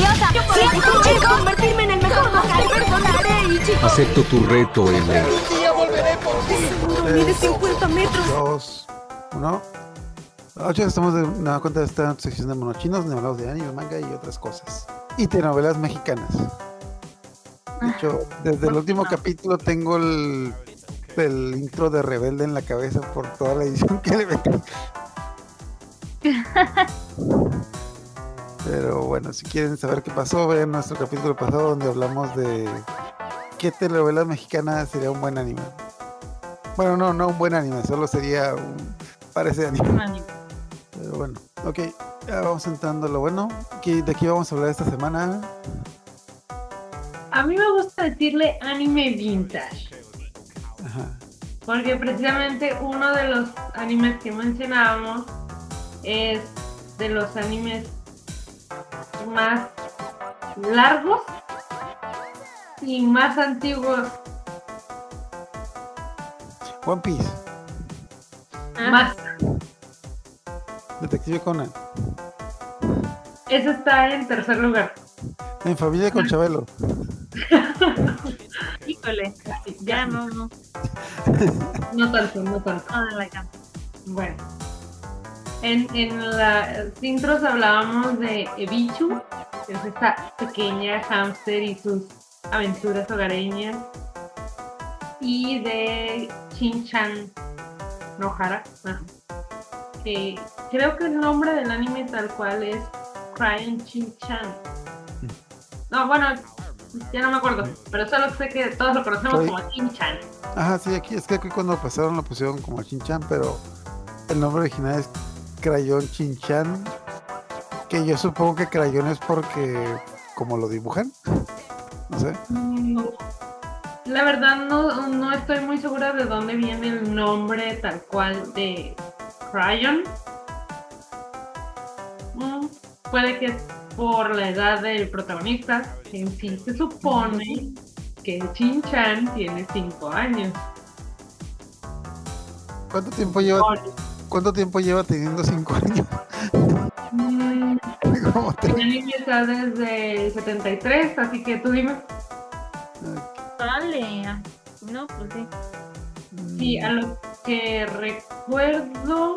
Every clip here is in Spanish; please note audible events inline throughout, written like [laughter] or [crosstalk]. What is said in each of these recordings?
envidiosa. Quiero convertirme en el mejor vocal. Perdonaré, Ichigo. Acepto tu reto, L. Un día volveré por ti. Mide 50 metros. Dos, uno. Ocho, estamos de una cuenta de esta sección de monochinos, donde hablamos de anime, manga y otras cosas. Y telenovelas mexicanas. De hecho, desde el último capítulo tengo el, el intro de Rebelde en la cabeza por toda la edición que le metí. [laughs] Pero bueno, si quieren saber qué pasó, vean nuestro capítulo pasado donde hablamos de qué telenovela mexicana sería un buen anime. Bueno, no, no un buen anime, solo sería un parece anime. Pero bueno, ok, ya vamos entrando a lo bueno. ¿Qué- ¿De qué vamos a hablar esta semana? A mí me gusta decirle anime vintage, Ajá. porque precisamente uno de los animes que mencionábamos es de los animes más largos y más antiguos, One Piece, más. Detective Conan, Ese está en tercer lugar. En familia con Chabelo. [laughs] Híjole, ya no, no, [laughs] No tanto, no tanto. no la. Bueno, en, en las intros hablábamos de Ebichu, que es esta pequeña hámster y sus aventuras hogareñas, y de Shin-chan Nohara, que creo que el nombre del anime tal cual es Crying Shin-chan. No, bueno, ya no me acuerdo, pero solo sé que todos lo conocemos Soy- como Shin-chan. Ajá, sí, aquí es que aquí cuando pasaron lo pusieron como Chinchan, pero el nombre original es Crayon Chinchan. Que yo supongo que Crayon es porque como lo dibujan. No sé. Mm, La verdad no, no estoy muy segura de dónde viene el nombre tal cual de Crayon. Mm, puede que es por la edad del protagonista, en sí se supone que Chin-chan tiene 5 años. ¿Cuánto tiempo lleva, cuánto tiempo lleva teniendo 5 años? [laughs] Como tres. el anime está desde el 73, así que tú dime. Vale, no, pues sí. Sí, a lo que recuerdo,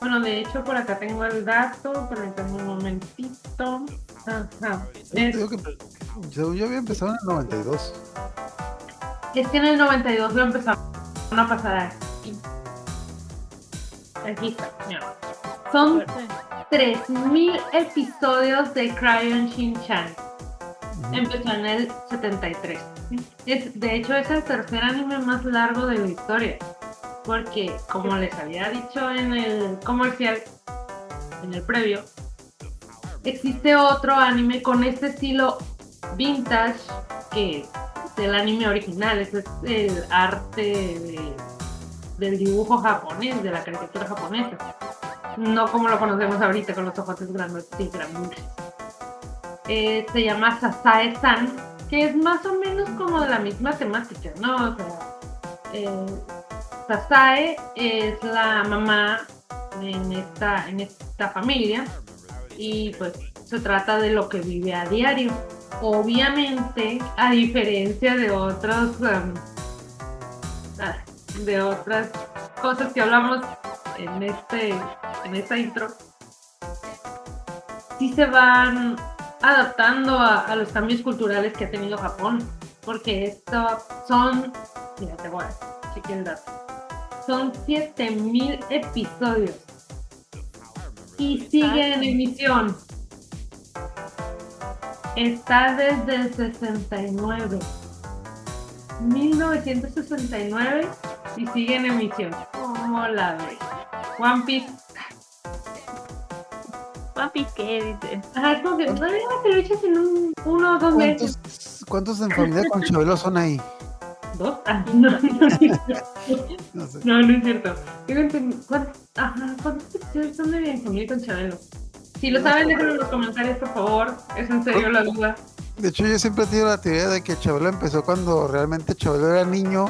bueno, de hecho por acá tengo el dato, permítanme un momentito. Ajá. Es, Digo que yo, yo había empezado en el 92. es que en el 92 lo empezaron a pasar aquí. Está, mira. Son 3000 episodios de Crayon Shin-chan. Empezó en el 73. Es, de hecho, es el tercer anime más largo de la historia. Porque, como les había dicho en el comercial, en el previo, existe otro anime con este estilo vintage que es el anime original. Ese es el arte de- del dibujo japonés, de la caricatura japonesa. No como lo conocemos ahorita con los ojos grandes y grandes eh, se llama Sasae-san, que es más o menos como de la misma temática, ¿no? O sea, eh, Sasae es la mamá en esta, en esta familia y pues se trata de lo que vive a diario. Obviamente, a diferencia de otros um, de otras cosas que hablamos en este en esta intro, sí se van adaptando a, los cambios culturales que ha tenido Japón. Porque esto son, mira, te voy a chequear el dato. Son 7000 episodios. Y sigue en emisión. Está desde el 69. 1969 y sigue en emisión. ¿Cómo la ves? One Piece. Papi, ¿qué dices? Ajá, es como que no te lo echas en un, uno o dos meses. ¿Cuántos, ¿Cuántos en familia con Chabelo son ahí? ¿Dos? Ah, no, no es cierto. No sé. No, no es cierto. ¿cuántos, ajá, ¿cuántos episodios son de Bien Familia con Chabelo? Si lo saben, déjenlo en los comentarios, por favor. Es en serio la duda. De hecho, yo siempre he tenido la teoría de que Chabelo empezó cuando realmente Chabelo era niño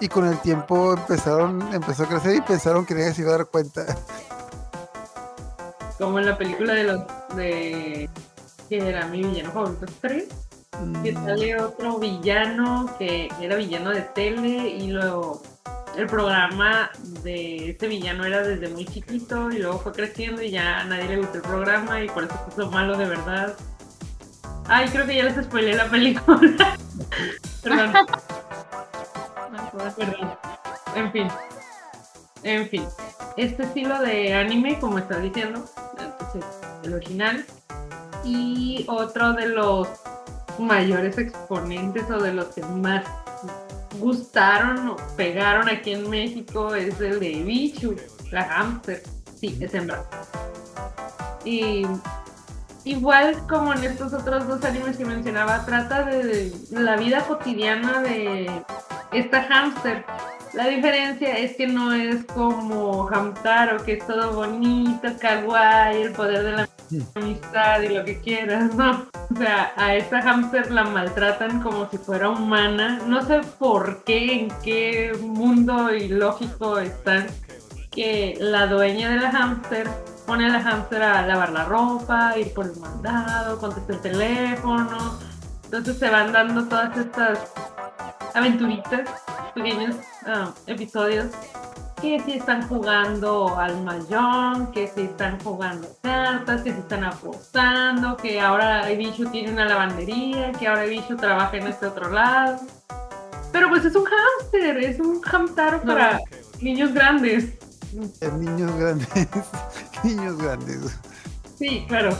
y con el tiempo empezaron, empezó a crecer y pensaron que nadie se iba a dar cuenta. Como en la película de los de que era mi villano favorito 3. Que Mm, sale otro villano que era villano de tele y luego el programa de este villano era desde muy chiquito y luego fue creciendo y ya a nadie le gustó el programa y por eso puso malo de verdad. Ay, creo que ya les spoilé la película. [laughs] Perdón. Perdón. En fin. En fin. Este estilo de anime, como está diciendo, entonces, el original. Y otro de los mayores exponentes o de los que más gustaron o pegaron aquí en México es el de Bichu, la hamster. Sí, es hembra. Y igual como en estos otros dos animes que mencionaba, trata de la vida cotidiana de esta hámster. La diferencia es que no es como Hamtaro, que es todo bonito, kawaii, el poder de la amistad y lo que quieras, ¿no? O sea, a esta hámster la maltratan como si fuera humana. No sé por qué, en qué mundo ilógico están que la dueña de la hámster pone a la hámster a lavar la ropa, ir por el mandado, contestar el teléfono. Entonces se van dando todas estas aventuritas, pequeños ah, episodios que si están jugando al mayón, que si están jugando cartas, que si están apostando, que ahora Ibichu tiene una lavandería, que ahora Ibichu trabaja en este otro lado. Pero pues es un hámster, es un hamtaro para niños grandes. [laughs] niños grandes. [laughs] niños grandes. Sí, claro.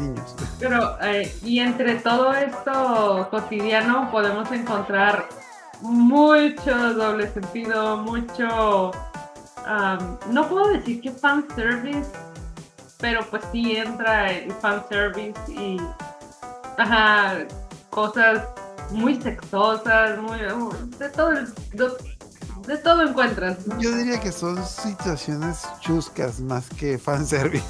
Niños. Pero, eh, y entre todo esto cotidiano podemos encontrar mucho doble sentido, mucho... am, no puedo decir que fanservice, pero pues sí entra el fanservice y... Ajá, cosas muy sexosas, muy... De todo, de, de todo encuentras. ¿no? Yo diría que son situaciones chuscas más que fanservice.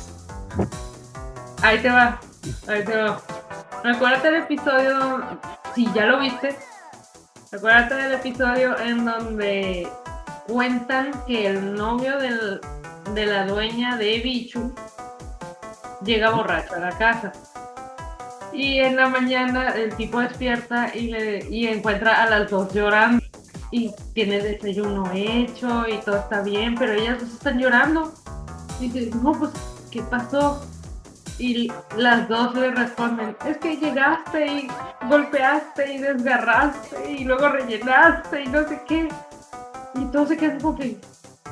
Ahí te va, ahí te va. Acuérdate del episodio, si ya lo viste, acuérdate del episodio en donde cuentan que el novio del- de la dueña de Bichu llega borracho a la casa. Y en la mañana el tipo despierta y, le, y encuentra a las dos llorando. Y tiene desayuno hecho y todo está bien, pero ellas están llorando. Y dice, no, pues, ¿qué pasó? Y las dos le responden, es que llegaste y golpeaste y desgarraste y luego rellenaste y no sé qué. Y todos se quedan como que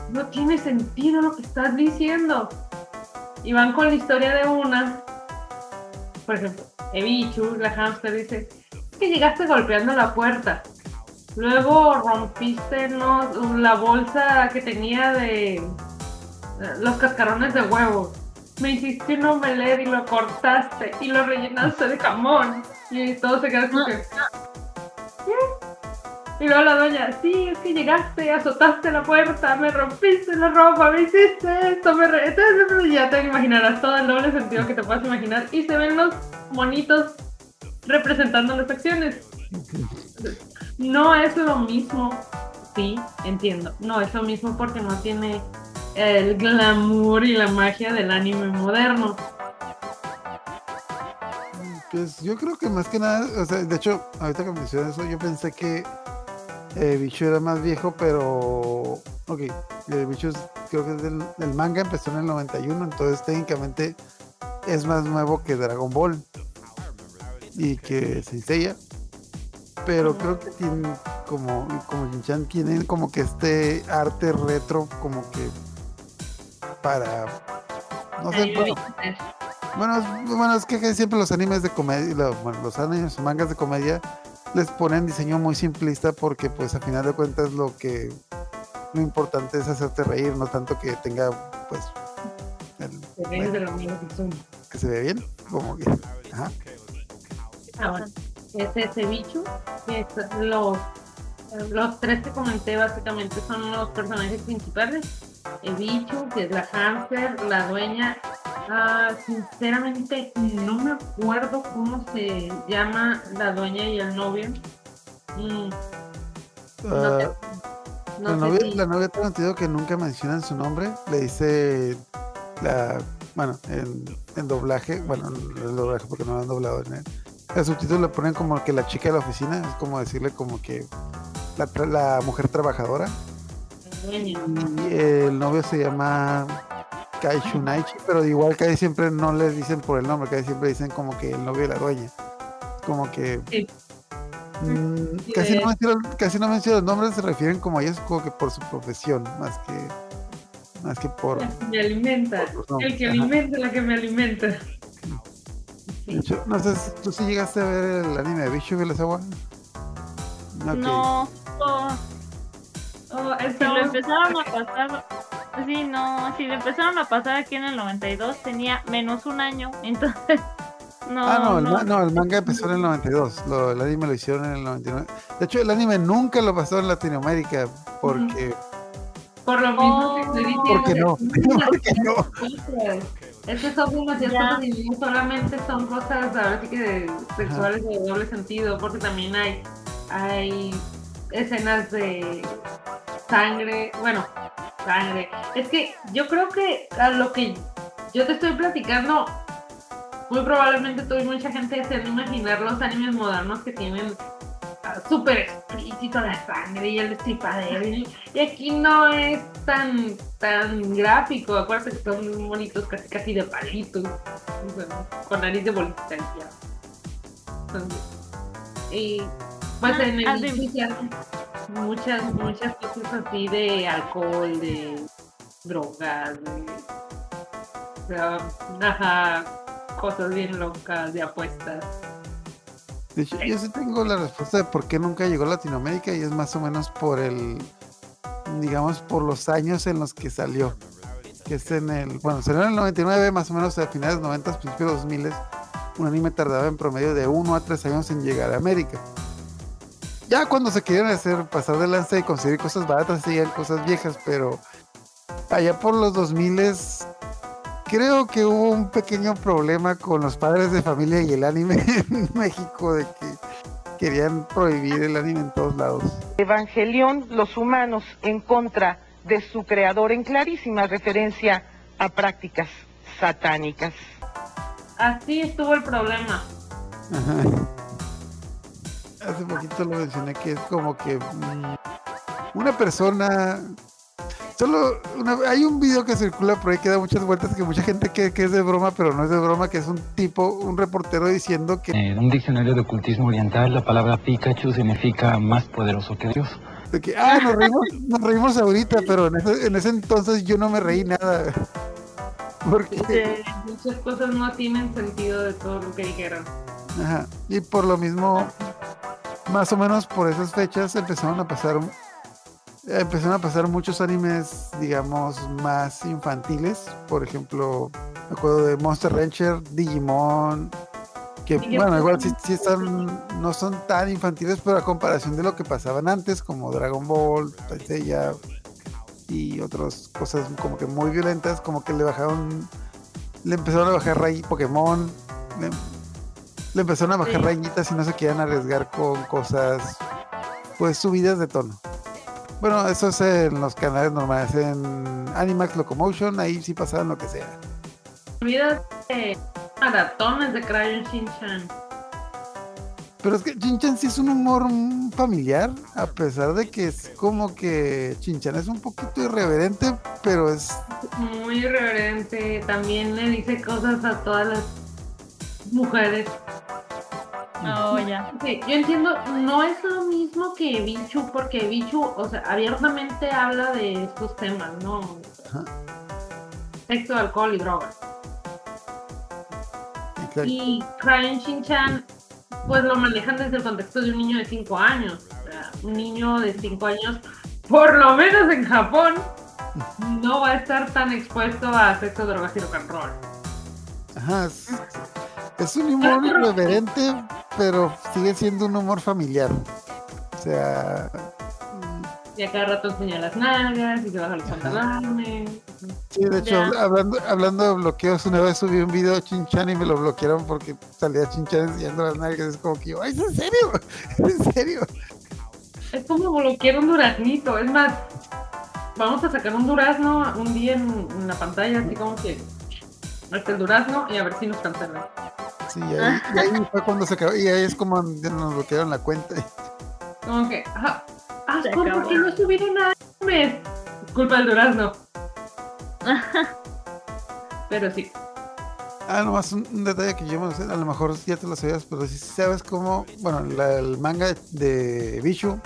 no tiene sentido lo que estás diciendo. Y van con la historia de una, por ejemplo, Ebichu, la hamster, dice, es que llegaste golpeando la puerta. Luego rompiste ¿no? la bolsa que tenía de eh, los cascarones de huevo. Me hiciste un omelette y lo cortaste y lo rellenaste de jamón. Y todo se queda como que... ¿qué? Y luego la doña, sí, es que llegaste, azotaste la puerta, me rompiste la ropa, me hiciste esto, me re... Entonces, ya te imaginarás todo el doble sentido que te puedas imaginar. Y se ven los monitos representando las acciones. No es lo mismo, sí, entiendo. No es lo mismo porque no tiene el glamour y la magia del anime moderno. Pues yo creo que más que nada, o sea, de hecho, ahorita que mencionas eso, yo pensé que eh, Bicho era más viejo, pero. Ok, el Bicho es- creo que es del, el manga empezó en el 91, entonces técnicamente es más nuevo que Dragon Ball y que Seiya. Pero creo que tiene como, como Shin-Chan tienen como que este arte retro, como que para. No sé, bueno, bueno, es- bueno, es que siempre los animes de comedia, lo- bueno, los animes mangas de comedia les ponen diseño muy simplista porque pues a final de cuentas lo que lo importante es hacerte reír, no tanto que tenga pues el- que se ve bien, como que ajá. Ahora, es ese bicho, que es los, los tres que comenté básicamente son los personajes principales. El bicho, que es la hamster, la dueña. Ah, sinceramente no me acuerdo cómo se llama la dueña y el novio. Mm, no sé, Ah, no la, novia, si- la novia tengo entendido que nunca mencionan su nombre, le dice la bueno, en, en doblaje, bueno, doblaje porque no lo han doblado en el, subtítulo le ponen como que la chica de la oficina, es como decirle como que la, la mujer trabajadora. Y el novio se llama Kai Shunaichi, pero igual Kai siempre no le dicen por el nombre, Kai siempre dicen como que el novio de la dueña. Como que Sí. mm, Sí, casi, no mencionan, casi no mencionan los nombres, se refieren como a ellos como que por su profesión, más que más que por El que me alimenta. por. El que Ajá. alimenta, la que me alimenta. De hecho, no sé, si ¿tú sí llegaste a ver el anime de Bicho Agua? No, oh, Oh, lo empezaron a pasar, sí, no, si lo empezaron a pasar aquí en el 92 tenía menos un año, [laughs] entonces no, Ah, no, el, no, ma- no, el manga empezó en el 92, lo- el anime lo hicieron en el 99. De hecho, el anime nunca lo pasó en Latinoamérica, porque, Por lo mismo Porque no, porque [laughs] no. Es que son demasiadas Ya. cosas y no solamente son cosas ahora sí que de- sexuales de doble sentido, porque también hay, hay escenas de sangre, bueno, sangre. Es que yo creo que a lo que yo te estoy platicando, muy probablemente tú y mucha gente se han imaginar los animes modernos que tienen súper explícito la sangre y el destripadero. Y, aquí no es tan tan gráfico. Acuérdate que son muy bonitos, casi casi de palitos. bueno, con nariz de bolita y ya. Entonces, y pues Ah, en el de- muchas, muchas cosas así de alcohol, de drogas, de, de, ajá, cosas bien locas, de apuestas. De hecho, yo sí tengo la respuesta de por qué nunca llegó a Latinoamérica y es más o menos por el, digamos, por los años en los que salió. Que es en el, bueno, salió en el 99, más o menos a finales de 90, principios de 2000. Un anime tardaba en promedio de 1 a 3 años en llegar a América. Ya cuando se querían hacer pasar de lanza y conseguir cosas baratas, seguían cosas viejas, pero allá por los 2000 creo que hubo un pequeño problema con los padres de familia y el anime [laughs] en México de que querían prohibir el anime en todos lados. Evangelión, los humanos en contra de su creador en clarísima referencia a prácticas satánicas. Así estuvo el problema. Ajá. Hace poquito lo mencioné que es como que mm, una persona. Solo una- hay un video que circula por ahí que da muchas vueltas que mucha gente cree que es de broma, pero no es de broma, que es un tipo, un reportero diciendo que, En un diccionario de ocultismo oriental, la palabra Pikachu significa más poderoso que Dios. de que, ah, nos reímos, nos reímos ahorita, pero en ese, en ese entonces yo no me reí nada. [laughs] Porque, Este, muchas cosas no tienen sentido de todo lo que dijeron. Ajá. Y por lo mismo, más o menos por esas fechas empezaron a pasar empezaron a pasar muchos animes, digamos, más infantiles. Por ejemplo, me acuerdo de Monster Rancher, Digimon, que Digimon. bueno, igual sí, sí están, no son tan infantiles, pero a comparación de lo que pasaban antes, como Dragon Ball, Seiya y otras cosas como que muy violentas, como que le bajaron, le empezaron a bajar rayitas, Pokémon, le, le empezaron a bajar Sí. rayitas y no se querían arriesgar con cosas, pues subidas de tono. Bueno, eso es en los canales normales, en Animax Locomotion, ahí sí pasaban lo que sea. Olvídate maratones de Crayon Shin-Chan. Pero es que Chinchan sí es un humor familiar, a pesar de que es como que Chinchan es un poquito irreverente, pero es Muy irreverente. También le dice cosas a todas las mujeres. Oh, ya. Sí, yo entiendo, no es lo mismo que Bichu, porque Bichu, o sea, abiertamente habla de estos temas, ¿no? Ajá. Sexo, alcohol y drogas. exacto. Y Crayon Shin-Chan, pues lo manejan desde el contexto de un niño de 5 años. O sea, un niño de 5 años, por lo menos en Japón, no va a estar tan expuesto a sexo, drogas y rock and roll. Ajá, es un humor irreverente, pero sigue siendo un humor familiar. O sea, Y a cada rato enseña las nalgas y se baja los pantalones. sí, de hecho, Ya. hablando, hablando de bloqueos, una vez subí un video de Chinchan y me lo bloquearon porque salía Chinchan enseñando las nalgas. Es como que yo, "Ay, ¿es en serio? [laughs] ¿Es en serio? Es como bloquear un duraznito. Es más, vamos a sacar un durazno un día en, en la pantalla, así como que. hasta el durazno y a ver si nos cancelan. Sí, y ahí, y ahí fue cuando se acabó. Y ahí es como nos bloquearon la cuenta. Como que, ajá, ah, acabó. ¿por qué no subieron nada? mes? Culpa del durazno. [laughs] Pero sí. Ah, nomás un, un detalle que yo no sé, a lo mejor ya te lo sabías, pero si sabes cómo, bueno, la- el manga de Bichu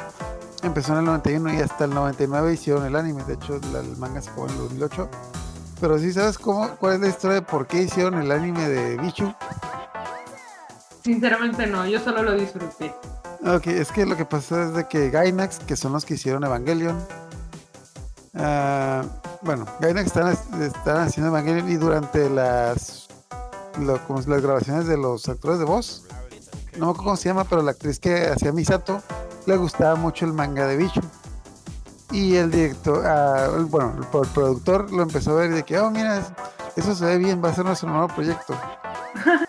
empezó en el 91 y hasta el 99 hicieron el anime, de hecho la- el manga se acabó en el 2008. Pero si sabes cómo, cuál es la historia de por qué hicieron el anime de Bichu. Sinceramente no, yo solo lo disfruté. Ok, es que lo que pasa es de que Gainax, que son los que hicieron Evangelion, ah, bueno, Gainax están, están haciendo Evangelion y durante las, lo- como las grabaciones de los actores de voz, no me acuerdo cómo se llama, pero la actriz que hacía Misato le gustaba mucho el manga de Bicho. Y el director, el- bueno, el, pro- el productor lo empezó a ver de que, oh, mira, eso se ve bien, va a ser nuestro nuevo proyecto. [laughs]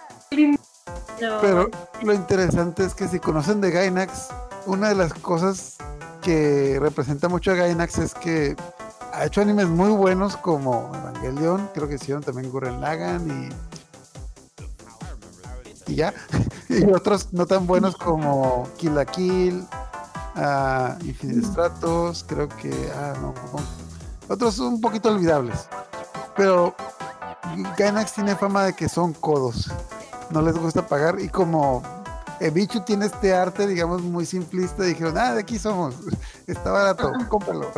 Pero lo interesante es que si conocen de Gainax, una de las cosas que representa mucho a Gainax es que ha hecho animes muy buenos como Evangelion, creo que hicieron también Gurren Lagann y, y ya. [laughs] y otros no tan buenos como Kill la Kill, Stratos, creo que, ah, no, no, otros un poquito olvidables. Pero Gainax tiene fama de que son codos no les gusta pagar y como Ebichu tiene este arte, digamos, muy simplista, dijeron, ah, de aquí somos, [laughs] está barato, cómpralo.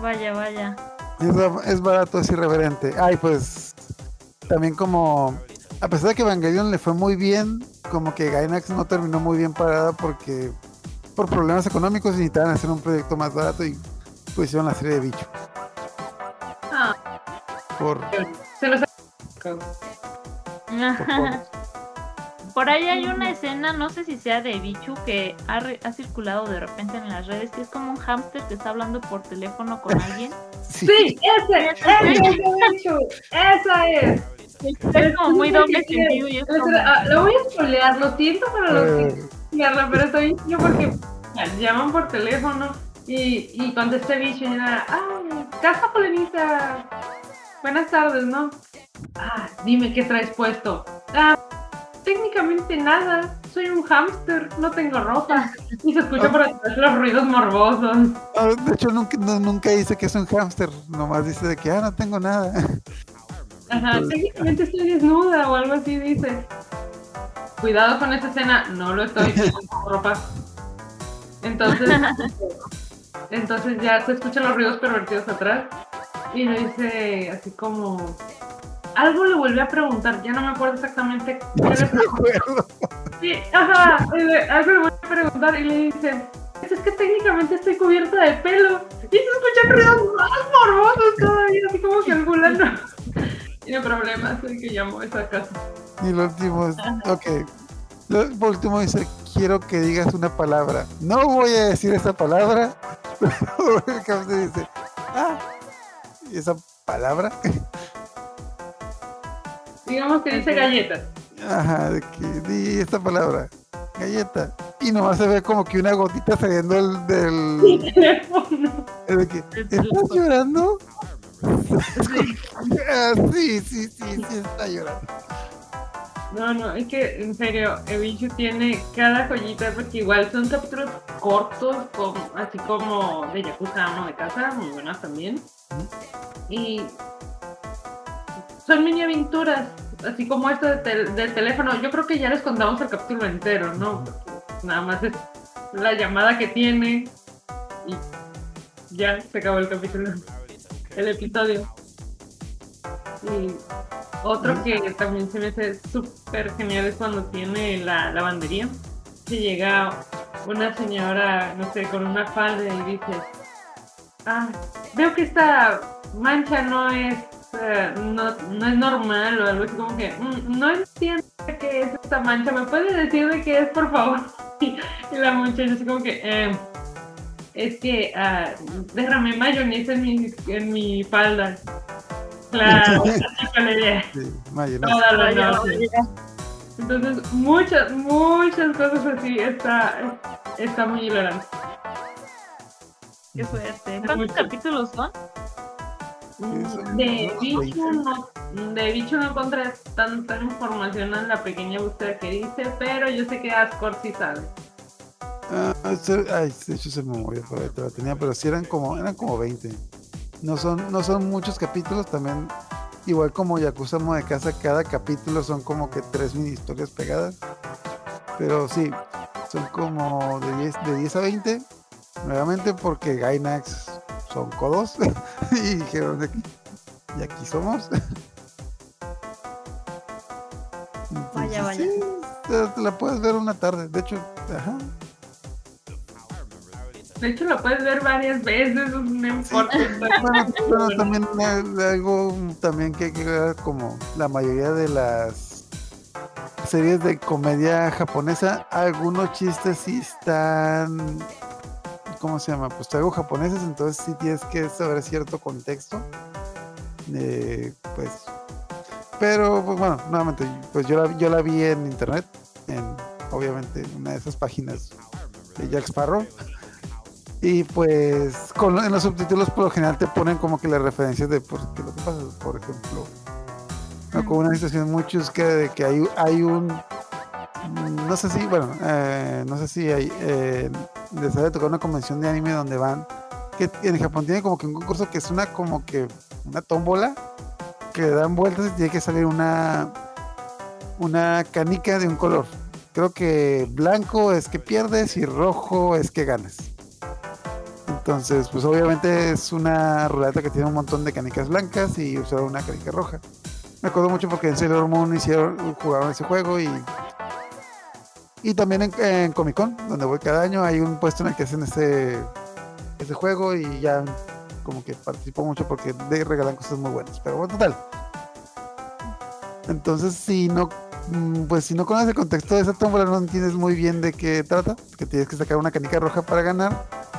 Vaya, vaya. Es, es barato, es irreverente. Ay, pues también como, a pesar de que Evangelion le fue muy bien, como que Gainax no terminó muy bien parada porque por problemas económicos necesitaban hacer un proyecto más barato y pues hicieron la serie de Bicho. Ah, Por, se los por- [laughs] Por ahí hay una escena, no sé si sea de Bichu, que ha, re- ha circulado de repente en las redes, que es como un hámster que está hablando por teléfono con alguien. [laughs] sí, Sí, ese, ese es el hecho, esa es. Es como muy doble sentido y es como... Ah, Lo voy a spoilear, lo siento para los que Carla, pero estoy yo porque llaman por teléfono y, y contesté bicho y era, ay, casa polenita, buenas tardes, ¿no? Ah, dime qué traes puesto. Ah, técnicamente nada, soy un hámster, no tengo ropa. Y se escucha por atrás los ruidos morbosos. ah, de hecho nunca, no- nunca dice que es un hámster, nomás dice de que, ah, no tengo nada. Ajá, técnicamente estoy desnuda o algo así dice. Cuidado con esa escena, no lo estoy [laughs] con ropa. Entonces, [laughs] entonces ya se escuchan los ruidos pervertidos atrás y le dice así como algo le volví a preguntar, ya no me acuerdo exactamente qué No le acuerdo. Sí, ajá, algo le voy a preguntar y le dice, "Pues es que técnicamente estoy cubierta de pelo. Y se escuchan ruidos más morbosos todavía, así como que el fulano tiene problemas de que llamó a esa casa. Y lo último es, ok. Lo por último dice, quiero que digas una palabra. No voy a decir esa palabra. [laughs] Pero el hámster dice, ah, ¿y esa palabra? [laughs] Digamos que dice Ok. galletas. Ajá, de que di esta palabra. Galleta. Y nomás se ve como que una gotita saliendo del... del [laughs] Teléfono. es de que, ¿Estás llorando? Sí, sí, sí, sí, está llorando. No, no, es que en serio, Ebichu tiene cada joyita porque igual son capítulos cortos, como, así como de Yakuza Amo de Casa, muy buenas también. Y son mini aventuras, así como esto de tel- del teléfono. Yo creo que ya les contamos el capítulo entero, ¿no? Porque nada más es la llamada que tiene y ya se acabó el capítulo, el episodio. Y otro que también se me hace súper genial es cuando tiene la lavandería. Que llega una señora, no sé, con una falda y dice, ah, veo que esta mancha no es, eh, no, no es normal o algo así como que, "Mm, no entiendo qué es esta mancha, ¿me puede decir de qué es, por favor? [laughs] Y la muchacha así como que, "Eh, es que ah, derramé mayonesa en mi, en mi falda. Claro, [laughs] Sí, mayonesa. toda la noche. Entonces, muchas, muchas cosas así. Está, está muy hilarante. Qué fuerte. Mucho. ¿Cuántos capítulos son? De Bicho 20. no De bicho no encontré tanta información en la pequeña búsqueda que dice, pero yo sé que Ascor sí sabe. Ah, se- ay, de hecho se me movió por ahí, la tenía, pero sí eran como, eran como 20. No son, no son muchos capítulos, también, igual como Yakuza de Casa, cada capítulo son como que tres mini historias pegadas. Pero sí, son como de 10, de 10 a 20, nuevamente porque Gainax son codos [laughs] y dijeron de aquí, y aquí somos. [laughs] Vaya, vaya. sí, te, te la puedes ver una tarde, de hecho, ajá. De hecho, lo puedes ver varias veces, no importa. Bueno, bueno, también algo también que que como la mayoría de las series de comedia japonesa, algunos chistes sí están, ¿cómo se llama? Pues algo japoneses, entonces sí tienes que saber cierto contexto. Eh, pues, pero pues bueno, nuevamente, pues yo la, yo la vi en internet, en obviamente una de esas páginas de Jack Sparrow. Y pues con, en los subtítulos por lo general te ponen como que las referencias de por, qué lo que pasa. Por ejemplo, acuerdo una situación muy chusca de que hay, hay un no sé si, bueno, eh, no sé si hay eh, les había tocado una convención de anime donde van que en Japón tiene como que un concurso que es una como que una tómbola que le dan vueltas y tiene que salir una una canica de un color. Creo que blanco es que pierdes y rojo es que ganas. Entonces, pues obviamente es una ruleta que tiene un montón de canicas blancas y usaron una canica roja. Me acuerdo mucho porque en Sailor Moon hicieron, jugaron ese juego y y también en, en Comic Con, donde voy cada año, hay un puesto en el que hacen ese, ese juego y ya como que participo mucho porque regalan cosas muy buenas. Pero bueno, total. Entonces, si no, mm, pues si no conoces el contexto de esa tómbola, no entiendes muy bien de qué trata, que tienes que sacar una canica roja para ganar.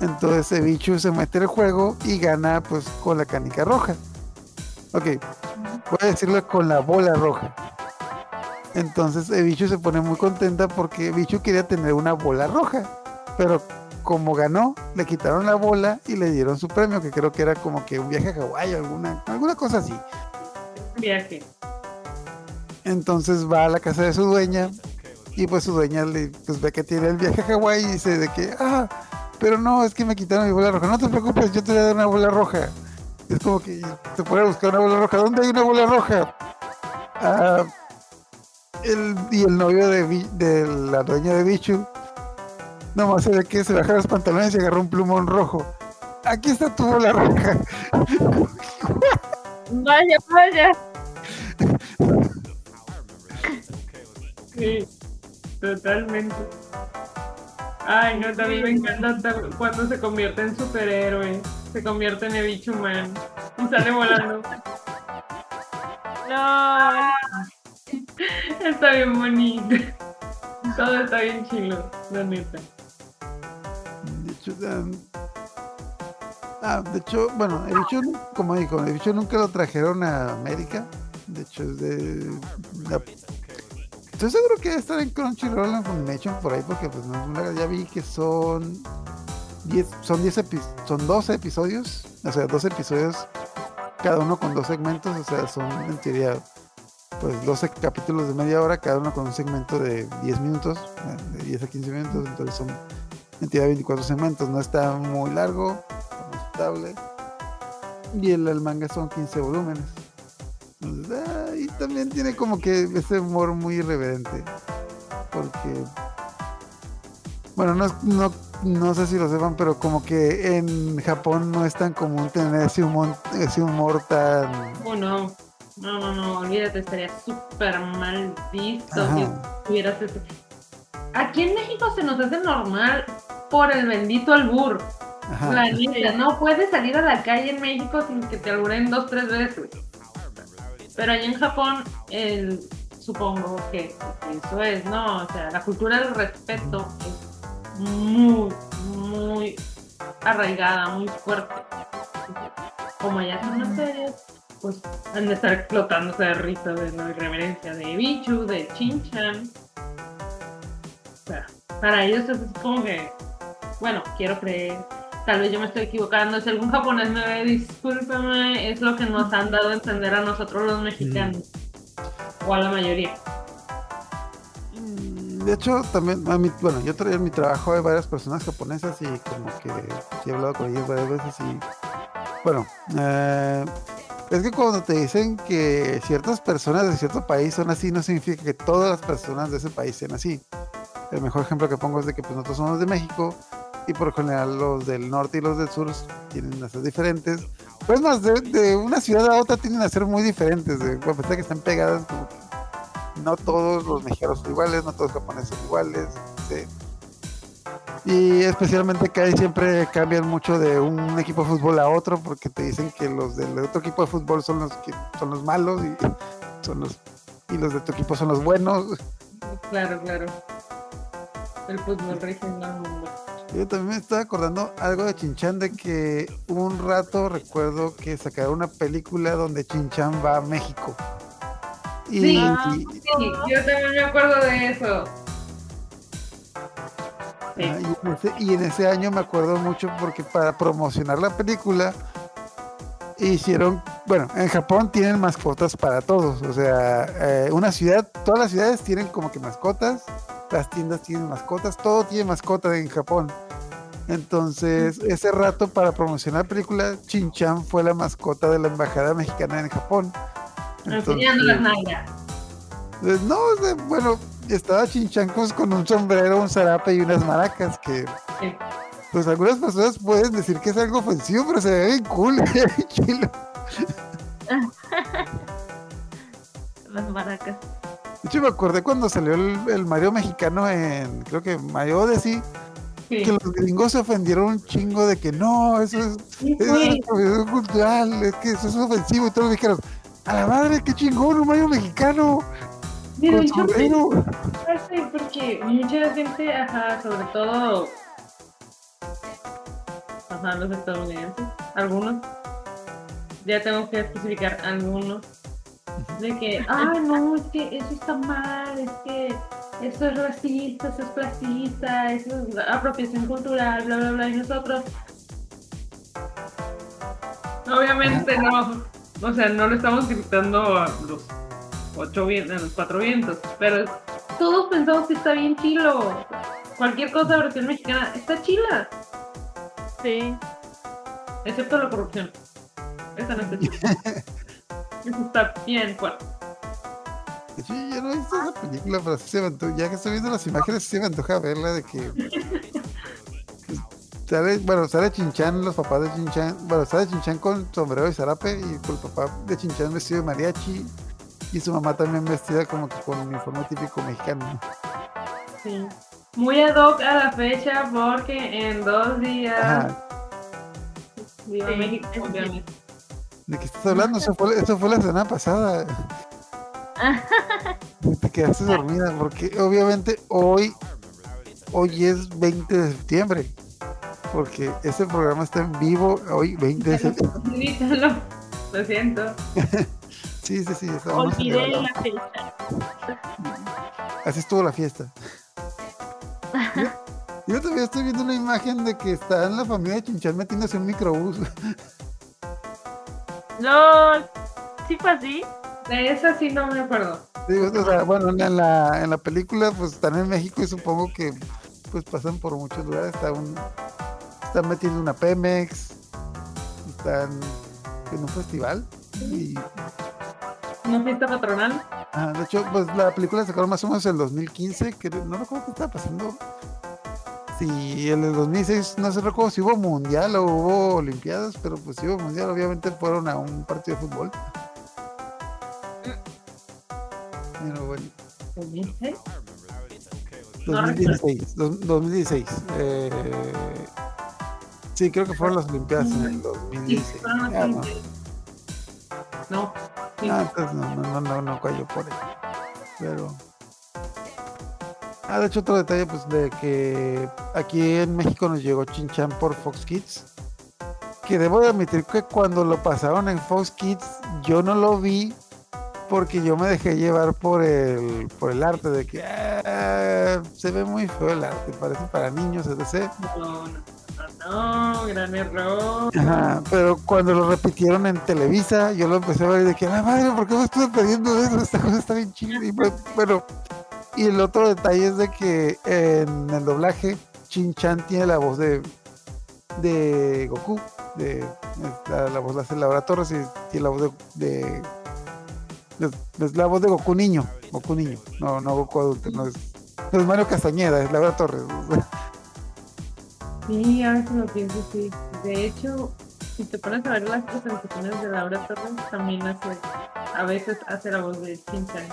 Entonces Ebichu se mete el juego y gana pues con la canica roja. Ok, voy a decirlo con la bola roja. Entonces Ebichu se pone muy contenta porque Ebichu quería tener una bola roja. Pero como ganó, le quitaron la bola y le dieron su premio, que creo que era como que un viaje a Hawái o alguna, alguna cosa así. Viaje. Entonces va a la casa de su dueña y pues su dueña le pues, ve que tiene el viaje a Hawái y dice de que, ah, pero no, es que me quitaron mi bola roja. No te preocupes, yo te voy a dar una bola roja. Es como que se pone a buscar una bola roja. ¿Dónde hay una bola roja? Ah, el, y el novio de, de la dueña de Bichu, nomás se ve que se baja los pantalones y agarró un plumón rojo. Aquí está tu bola roja. [laughs] Vaya, vaya. [laughs] Sí, totalmente. Ay, no, también me encanta cuando se convierte en superhéroe. Se convierte en Ebichu Man y sale volando. No. [laughs] Está bien bonito. Todo está bien chilo, la neta. De hecho, um, ah, de hecho, bueno, el bicho, como dijo, el bicho nunca lo trajeron a América. De hecho, es de. la- estoy seguro que debe estar en Crunchyroll en Funimation por ahí, porque pues ya vi que son 10, son 10 epi- son 12 episodios, o sea, 12 episodios, cada uno con dos segmentos, o sea, son en teoría pues 12 capítulos de media hora, cada uno con un segmento de 10 minutos, eh, de 10 a 15 minutos, entonces son entidad 24 segmentos, no está muy largo, está estable. Y el, el manga son 15 volúmenes. Entonces, ah, y también tiene como que ese humor muy irreverente. Porque, bueno, no, no, no sé si lo sepan, pero como que en Japón no es tan común tener ese humor, ese humor tan... Oh, no. No, no, no, olvídate, estaría súper mal visto Ajá. que tuvieras ese. Aquí en México se nos hace normal por el bendito albur. Ajá. La neta, no puedes salir a la calle en México sin que te alburen dos, tres veces. Pero allá en Japón, el, supongo que eso es, ¿no? O sea, la cultura del respeto es muy, muy arraigada, muy fuerte. Como allá son las series, pues han de estar explotándose de risa de la irreverencia de Bichu, de Chinchan. O sea, para ellos es como que, bueno, quiero creer tal vez yo me estoy equivocando. Si algún japonés me ve, discúlpeme, es lo que nos han dado a entender a nosotros los mexicanos. O a la mayoría. Mm, De hecho, también, a mí, bueno, yo traía en mi trabajo hay varias personas japonesas y como que sí he hablado con ellas varias veces y, bueno, eh, es que cuando te dicen que ciertas personas de cierto país son así, no significa que todas las personas de ese país sean así. El mejor ejemplo que pongo es de que pues, nosotros somos de México y por general los del norte y los del sur tienen a ser diferentes. Pues más, de, una ciudad a otra tienen a ser muy diferentes, pesar de que están pegadas, como que no todos los mexicanos son iguales, no todos los japoneses son iguales. sí. Y especialmente que ahí siempre cambian mucho de un equipo de fútbol a otro porque te dicen que los del otro equipo de fútbol son los que son los malos y [laughs] son los y los de tu equipo son los buenos. Claro, claro. El fútbol regional. Yo también me estaba acordando algo de Chinchan de que un rato recuerdo que sacaron una película donde Chinchan va a México. Y, Sí. y- Sí, yo también me acuerdo de eso. Sí. Ah, y, en ese, y en ese año me acuerdo mucho porque para promocionar la película hicieron, bueno, en Japón tienen mascotas para todos, o sea, eh, una ciudad, todas las ciudades tienen como que mascotas, las tiendas tienen mascotas, todo tiene mascota en Japón. Entonces, ese rato para promocionar la película, Chinchan fue la mascota de la embajada mexicana en Japón. Enseñando las Entonces, nalgas. pues, no, bueno, estaba Chinchancos con un sombrero, un zarape y unas maracas que, Sí. Pues algunas personas pueden decir que es algo ofensivo, pero se ve bien cool. [laughs] [laughs] Las maracas. De hecho, me acordé cuando salió el, el Mario mexicano en, creo que Mario Odyssey, Sí. que los gringos se ofendieron un chingo de que no, eso es, Sí, eso es cultural, es que eso es ofensivo y todos los dijeron, a la madre, qué chingón, un Mario mexicano, Pero yo porque mucha gente, ajá, sobre todo, ajá, los estadounidenses, algunos, ya tengo que especificar algunos, de que, ah, no, es que eso está mal, es que eso es racista, eso es clasista, eso es apropiación cultural, bla, bla, bla, y nosotros, obviamente no, o sea, no le estamos gritando a los ocho vientos, a los cuatro vientos, pero todos pensamos que está bien chilo. Cualquier cosa de versión mexicana está chila, Sí. excepto la corrupción. Esa no está. [laughs] Eso está bien fuerte. De hecho, yo no he visto esa película, pero sí se me antoja, ya que estoy viendo las imágenes, sí se me antoja verla de que... pues, Sale, bueno, sale Chinchan, los papás de Chinchan, bueno, sale Chinchan con sombrero y zarape y con el papá de Chinchan vestido de mariachi y su mamá también vestida como que con uniforme típico mexicano. ¿no? Sí. Muy ad hoc a la fecha porque en dos días Ajá, viva Sí, México. sí. obviamente. ¿de qué estás hablando? Eso fue, eso fue la semana pasada. [laughs] Te quedaste dormida porque obviamente hoy, hoy es 20 de septiembre. Porque este programa está en vivo hoy 20 de septiembre. Lo siento. [laughs] Sí, sí, sí. Olvidé la fecha. Así estuvo la fiesta. Yo, todavía estoy viendo una imagen de que está en la familia de Chinchán metiéndose un microbús. [laughs] LOL. ¿Sí fue así? De esa sí no me acuerdo. Digo, o sea, bueno, en la, en la película pues están en México y supongo que pues pasan por muchos lugares. Está un, están metiendo una Pemex, están en un festival. Y Una fiesta patronal. ah, de hecho, pues la película sacaron más o menos en el 2015, que no recuerdo qué estaba pasando. Sí, en el 2006 no sé recuerdo si hubo mundial o hubo olimpiadas, pero pues si hubo mundial, obviamente fueron a un partido de fútbol. Pero bueno. ¿Viste? No 2016, dos- 2016. eh, sí, creo que fueron las Olimpiadas en el Sí, 2016. fueron las Ah, no. No. sí. ah, entonces no, no, no, no, no cayó por ahí. Pero. Ah, de hecho, otro detalle, pues, de que aquí en México nos llegó Chinchan por Fox Kids. Que debo de admitir que cuando lo pasaron en Fox Kids, yo no lo vi porque yo me dejé llevar por el, por el arte de que ah, se ve muy feo el arte, parece para niños, etc. No, no, no, No, gran error. Ajá, pero cuando lo repitieron en Televisa, yo lo empecé a ver y de que, la madre, ¿por qué me estoy perdiendo de eso? Esta cosa está bien chida. Y bueno, y el otro detalle es de que en el doblaje, Chin Chan tiene la voz de, de Goku. De, la, voz la hace Laura Torres y tiene la voz de. de la voz de Goku niño, Goku niño, no, no Goku adulto, no es, no Mario Castañeda, es Laura Torres. Sí, ahora que lo pienso, sí. De hecho, si te pones a ver las presentaciones de Laura Torres, también hace, a veces hace la voz de Chinchan.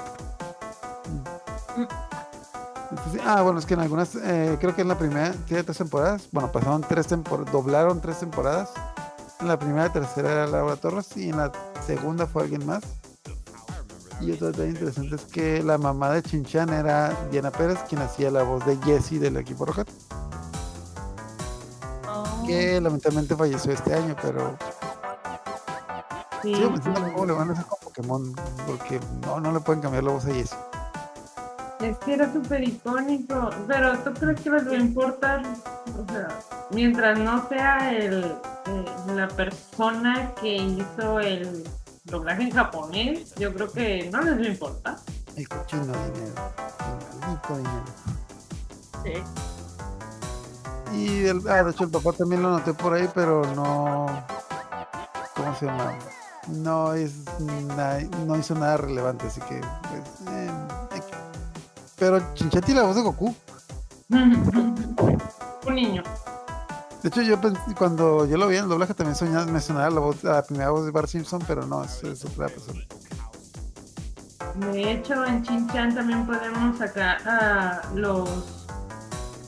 Entonces, ah, bueno, es que en algunas, eh, creo que en la primera, tiene tres temporadas. Bueno, pasaron tres temporadas, doblaron tres temporadas. En la primera, tercera era Laura Torres y en la segunda fue alguien más. Y otro detalle interesante es que la mamá de Chinchan era Diana Pérez, quien hacía la voz de Jessie del equipo Rocket, Oh, que lamentablemente falleció este año, pero Sí, sigo pensando sí. cómo le van a hacer con Pokémon, porque no, no le pueden cambiar la voz a Jessie. Es que era súper icónico, pero ¿tú crees que les va a importar? O sea, mientras no sea el, la persona que hizo el doblaje en japonés, yo creo que no les va a importar. El cochino dinero. El maldito dinero. sí. Y el, ah, de hecho el papá también lo noté por ahí, pero no. ¿Cómo se llama? No es na- no hizo nada relevante, así que. pues, eh. Pero Chinchati la voz de Goku. Un niño. De hecho, yo cuando yo lo vi en el doblaje también soñaba, me sonaba la voz, la primera voz de Bart Simpson, pero no, es, es otra persona. De hecho, en Chinchan también podemos sacar a los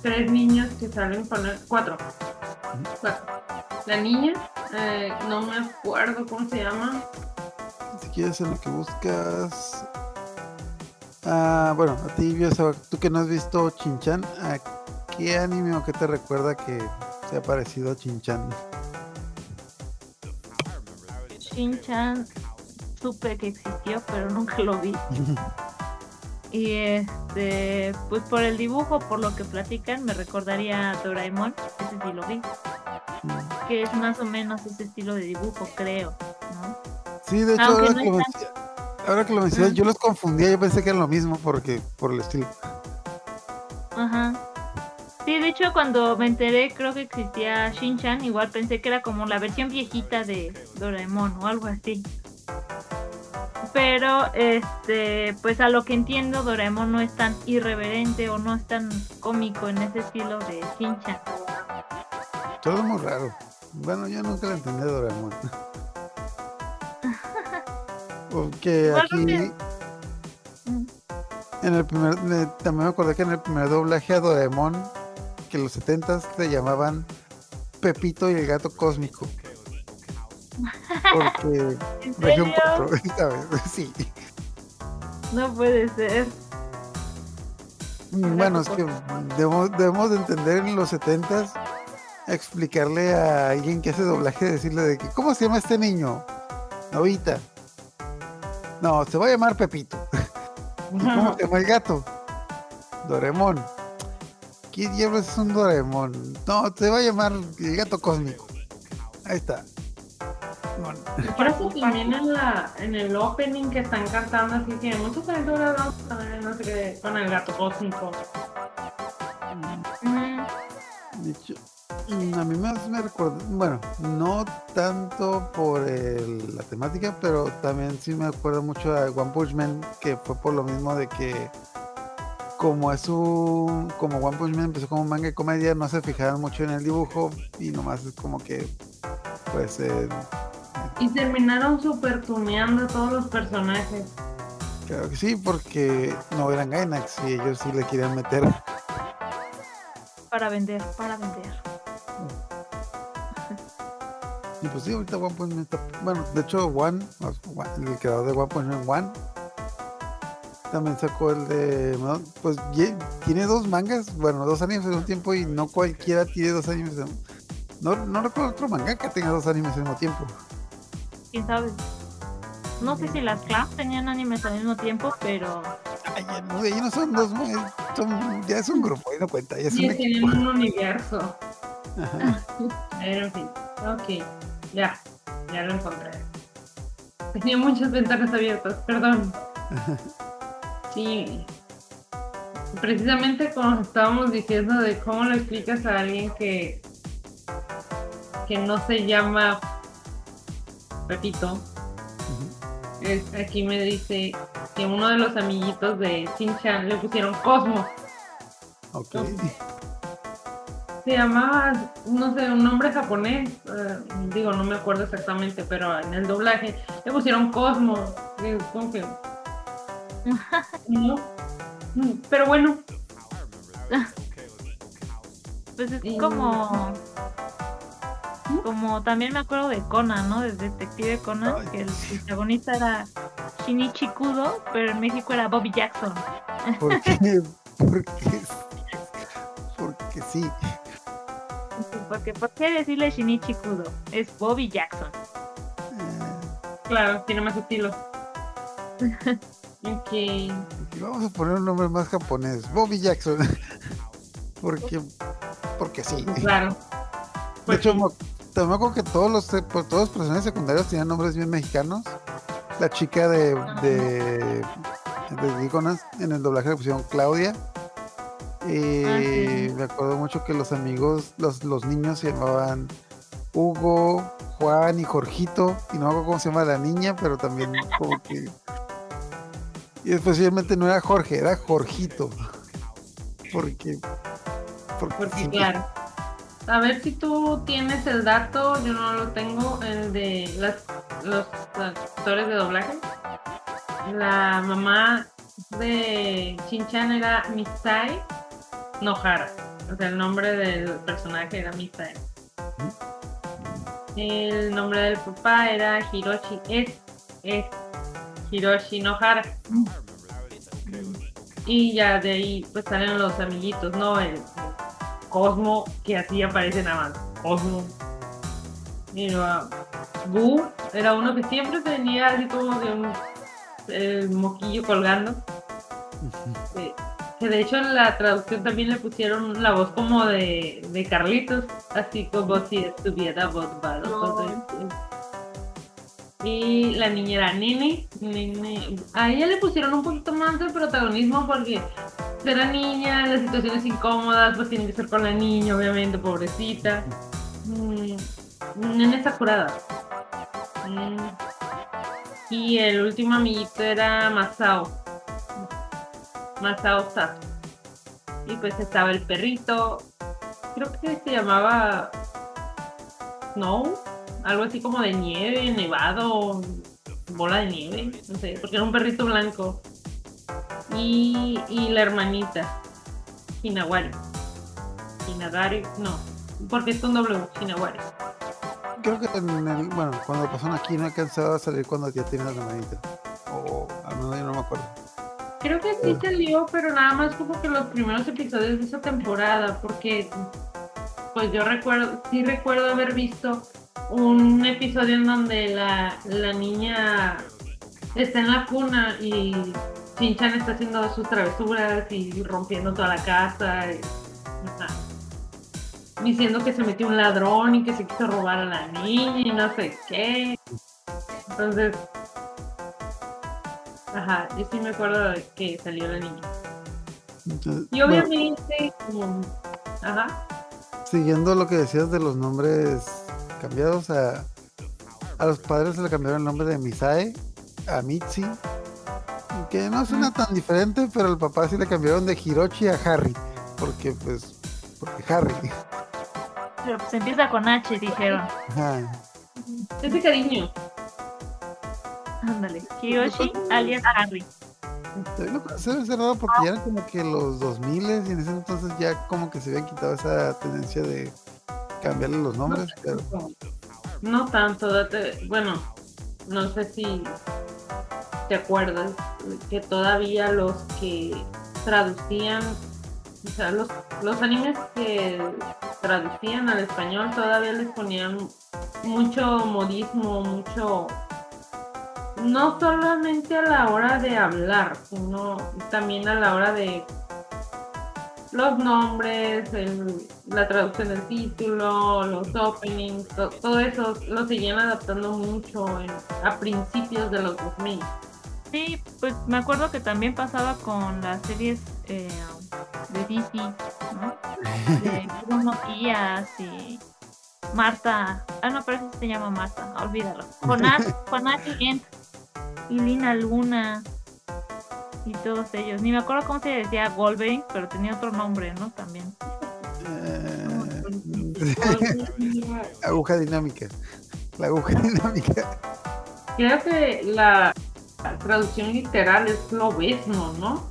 tres niños que salen con el... Cuatro. Cuatro. La niña, eh, no me acuerdo cómo se llama. Si quieres en lo que buscas. Ah, bueno, a ti, tú que no has visto Chinchan, ¿a qué anime o qué te recuerda que sea parecido a Chinchan? Shin-chan supe que existió, pero [laughs] nunca lo vi. [laughs] Y este, pues por el dibujo, por lo que platican, me recordaría a Doraemon, ese sí lo vi, que es más o menos ese estilo de dibujo, creo, ¿no? Sí, de hecho, Aunque ahora, no que ahora que lo mencionas, yo los confundía, yo pensé que eran lo mismo porque por el estilo. Ajá. Sí, de hecho cuando me enteré creo que existía Shin-chan, igual pensé que era como la versión viejita de Doraemon o algo así. Pero este, pues a lo que entiendo Doraemon no es tan irreverente o no es tan cómico en ese estilo de Shin-chan. Todo es muy raro. Bueno, yo nunca lo entendí Doraemon. [laughs] Porque aquí Mm. en el primer me- también me acordé que en el primer doblaje a Doraemon que en los 70 se llamaban Pepito y el gato cósmico. Porque [laughs] ¿En región serio? 4, ¿sabes? [laughs] Sí. No puede ser. Bueno, es que debemos, debemos de entender en los 70 explicarle a alguien que hace doblaje, decirle de que, ¿cómo se llama este niño? Novita. No, se va a llamar Pepito. ¿Y [laughs] cómo se llama el gato? Doraemon. ¿Qué diablos es un Doraemon? No, se va a llamar el gato cósmico. Ahí está. Bueno, Por eso también en, la, en el opening que están cantando así que muchas aventuras vamos a ver, no sé qué, con el gato cósmico. Ujú. de hecho, mm, a mí más me recuerda, bueno, no tanto por el- la temática, pero también sí me acuerdo mucho a One Punch Man, que fue por lo mismo de que como es un, como One Punch Man empezó como un manga de comedia, no se fijaban mucho en el dibujo y nomás es como que, pues, eh, Y terminaron super tuneando todos los personajes. claro que sí, porque no eran Gainax y ellos sí le querían meter. Para vender, para vender. Y pues sí, ahorita One Punch Man está. Bueno, de hecho, One, el creador de One Punch Man, One, también sacó el de. ¿no? Pues tiene dos mangas, bueno, dos animes en un tiempo y no cualquiera tiene dos animes. en- No, no recuerdo otro manga que tenga dos animes al mismo tiempo. ¿Quién sabe? No sé si las Clamp tenían animes al mismo tiempo, pero Ay, ya no, ya no son dos, son, ya es un grupo, ahí no cuenta, ya es Y un equipo. tienen un universo. Pero en fin, ok, ya, ya lo encontré. Tenía muchas ventanas abiertas, perdón. Sí. Precisamente como estábamos diciendo de cómo lo explicas a alguien que que no se llama Pepito. Es- aquí me dice que uno de los amiguitos de Shin-Chan le pusieron Cosmo. Ok. Se llamaba, no sé, un nombre japonés. eh, digo, no me acuerdo exactamente, pero en el doblaje le pusieron Cosmo. es como que- [laughs] ¿no? Pero bueno, [laughs] Pues es como. Como también me acuerdo de Conan, ¿no? De Detective Conan, Ay. que el protagonista era Shinichi Kudo, pero en México era Bobby Jackson. ¿Por qué? [laughs] Porque, porque sí. Porque, ¿por qué decirle Shinichi Kudo? Es Bobby Jackson. Eh, claro, tiene más estilo. Ok. vamos a poner un nombre más japonés. Bobby Jackson. [laughs] porque, porque sí. Claro. De hecho, sí. me, también acuerdo que todos los, pues, todos los personajes secundarios tenían nombres bien mexicanos. La chica de, de, de Dígonas, en el doblaje le pusieron Claudia. Ah, sí. me acuerdo mucho que los amigos, los, los niños se llamaban Hugo, Juan y Jorgito. Y no me acuerdo cómo se llama la niña, pero también como que. [laughs] Y especialmente no era Jorge, era Jorgito. Porque. Porque, Porque siempre- claro. A ver si tú tienes el dato, yo no lo tengo, el de las, los actores de doblaje. La mamá de Chinchan era Misai Nohara. O sea, el nombre del personaje era Misai. El nombre del papá era Hiroshi. Es, es Hiroshi Nohara. Y ya de ahí pues salen los amiguitos, ¿no? El, el Cosmo, que así aparece nada más. Cosmo. Y luego, Boo era uno que siempre tenía así como que un el moquillo colgando. Que de hecho en la traducción también le pusieron la voz como de, de Carlitos, así como si estuviera. Entonces, eh, y la niña era Nene, Nene. A ella le pusieron un poquito más de protagonismo porque era niña, las situaciones incómodas, pues tienen que ser con la niña, obviamente, pobrecita. Mm, Nene Sakurada. Mm. Y el último amiguito era Masao. Masao Sato. Y pues estaba el perrito. Creo que se llamaba Snow. Algo así como de nieve, nevado, bola de nieve. No sé, porque era un perrito blanco. Y, y la hermanita, Hinawari. Hinagari, no. Porque es con W, Hinawari. Creo que en bueno, cuando pasaron aquí no alcanzaba a salir cuando ya tiene la hermanita. O al menos yo no me acuerdo. Creo que sí salió, pero nada más como que los primeros episodios de esa temporada, porque pues yo recuerdo, sí recuerdo haber visto un episodio en donde la, la niña está en la cuna y Chinchan está haciendo sus travesuras y rompiendo toda la casa. y-. Diciendo que se metió un ladrón y que se quiso robar a la niña y no sé qué. Entonces, Ajá, yo sí me acuerdo que salió la niña. Entonces, Y bueno, obviamente, como- ajá, siguiendo lo que decías de los nombres cambiados, a, a los padres se le cambiaron el nombre de Misae a Mitzi. Que no suena tan diferente, pero al papá sí le cambiaron de Hiroshi a Harry. Porque, pues, porque Harry. Pero pues empieza con H, dijeron. Ajá. es de cariño. Ándale. Hiroshi alias Harry. Lo puede ser cerrado porque ya eran como que los 2000 y en ese entonces ya como que se había quitado esa tendencia de cambiarle los nombres. Pero No tanto, date, bueno, no sé si te acuerdas que todavía los que traducían, o sea, los, los animes que traducían al español todavía les ponían mucho modismo, mucho no solamente a la hora de hablar, sino también a la hora de los nombres, el- la traducción del título, los openings, to- todo eso lo seguían adaptando mucho en- a principios de los 2000. Sí, pues me acuerdo que también pasaba con las series eh, de DC, ¿no? De Bruno Díaz y Marta. Ah, no, pero ese se llama Marta, olvídalo. Jonás, [laughs] Jonás y y Lina Luna y todos ellos. Ni me acuerdo cómo se decía Wolverine, pero tenía otro nombre, ¿no? También. Eh, [laughs] aguja dinámica. La aguja [laughs] dinámica. Creo que la traducción literal es lobesno, ¿no?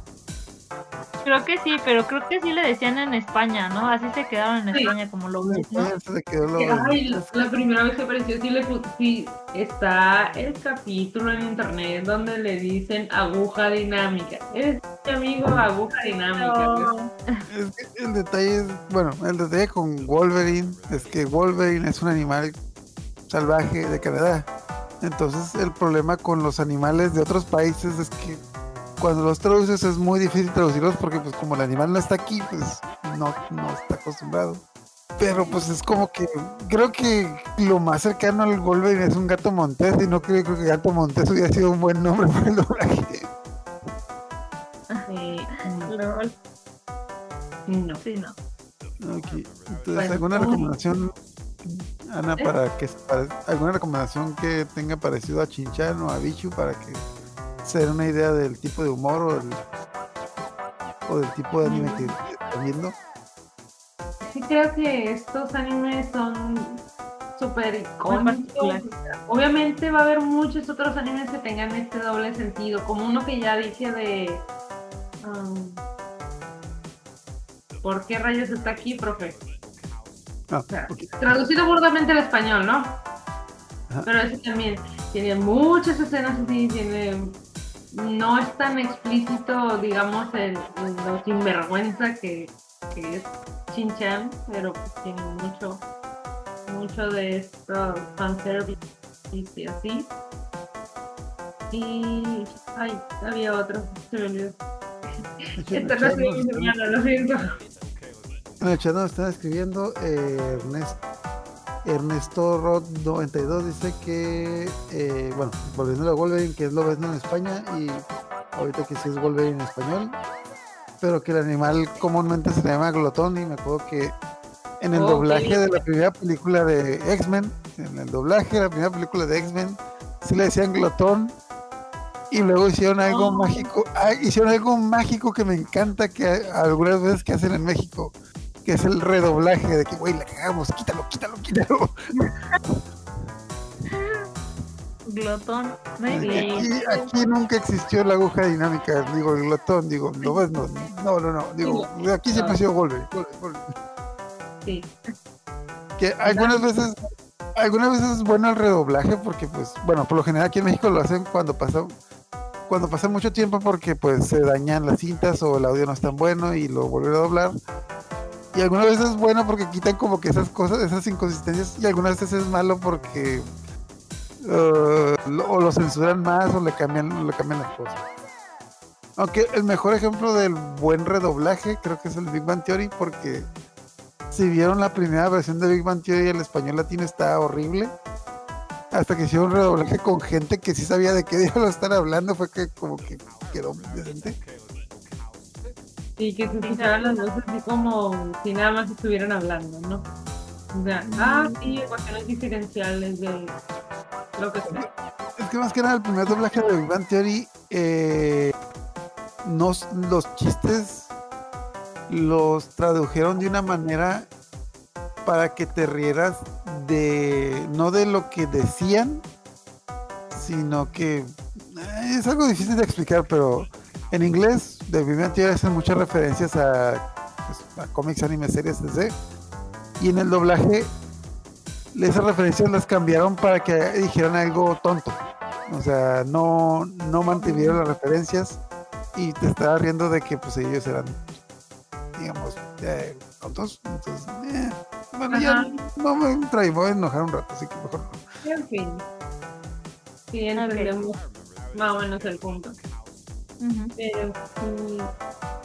Creo que sí, pero creo que sí le decían en España, ¿no? Así se quedaron en Sí. España como lo ves, ¿no? Se quedó Ay, la, primera vez que apareció, sí, le, sí, está el capítulo en internet donde le dicen aguja dinámica. Es mi amigo aguja dinámica. No. Es que el detalle es, bueno, el detalle con Wolverine es que Wolverine es un animal salvaje de Canadá. Entonces el problema con los animales de otros países es que cuando los traduces es muy difícil traducirlos porque pues como el animal no está aquí, pues no, no está acostumbrado. Pero pues es como que creo que lo más cercano al Wolverine es un gato montés y no creo, creo que gato montés hubiera sido un buen nombre para el doblaje. Eh, no. Lol. no. Sí, no. Entonces, Bueno, ¿alguna recomendación, Ana, ¿Eh? para que se pare- alguna recomendación que tenga parecido a Chinchan o a Bichu para que se den una idea del tipo de humor o del, o del tipo de anime que están viendo? Sí creo que estos animes son súper icónicos. Obviamente va a haber muchos otros animes que tengan este doble sentido, como uno que ya dije de... um, ¿Por qué rayos está aquí, profe? Ah, O sea, traducido burdamente al español, ¿no? Ajá. Pero ese también tiene muchas escenas así, tiene... No es tan explícito, digamos, el, lo sinvergüenza que, que es Shin-Chan, pero pues tiene mucho, mucho de esto fanservice y así. Y... Ay, había otro, se me olvidó. En Esto no lo siento. en el chat nos están escribiendo eh, Ernest, Ernesto Rod 92 dice que, eh, bueno, volviendo a Wolverine, que es lo ves en España y ahorita que sí es Wolverine en español, pero que el animal comúnmente se llama glotón y me acuerdo que en el doblaje de la primera película de X-Men, en el doblaje de la primera película de X-Men, sí le decían glotón y luego hicieron algo Oh. mágico, ah, hicieron algo mágico que me encanta que algunas veces que hacen en México, que es el redoblaje de que, güey, la cagamos, quítalo, quítalo, quítalo. Glotón. No Aquí, aquí nunca existió la aguja dinámica, digo, el glotón, digo, ¿lo ves? No, no, no, no, digo, aquí siempre ha sido Wolverine. Sí. que algunas veces algunas veces es bueno el redoblaje porque pues bueno por lo general aquí en México lo hacen cuando pasa cuando pasa mucho tiempo porque pues se dañan las cintas o el audio no es tan bueno y lo vuelven a doblar y algunas veces es bueno porque quitan como que esas cosas esas inconsistencias y algunas veces es malo porque eh, o lo censuran más o le cambian le cambian las cosas aunque el mejor ejemplo del buen redoblaje creo que es el Big Bang Theory porque si vieron la primera versión de Big Bang Theory, el español latino está horrible. Hasta que hicieron un redoblaje con gente que sí sabía de qué [laughs] diablos están hablando, fue que como que quedó decente. Y que se escucharan las voces así como si nada más estuvieran hablando, ¿no? O sea, ah, sí, ecuaciones diferenciales de lo que sea. Es que más que nada el primer doblaje de Big Bang Theory, eh, nos, los chistes los tradujeron de una manera para que te rieras de, no de lo que decían, sino que eh, es algo difícil de explicar, pero en inglés de Theory hacen muchas referencias a, pues, a cómics, animes, series, etc. Y en el doblaje esas referencias las cambiaron para que dijeran algo tonto. O sea, no, no mantuvieron las referencias y te estaba riendo de que pues ellos eran, digamos, eh, tontos. Entonces, eh, bueno, ya no me traí, voy a enojar un rato, así que mejor no. En fin. Sí, entendemos más o menos Pero sí,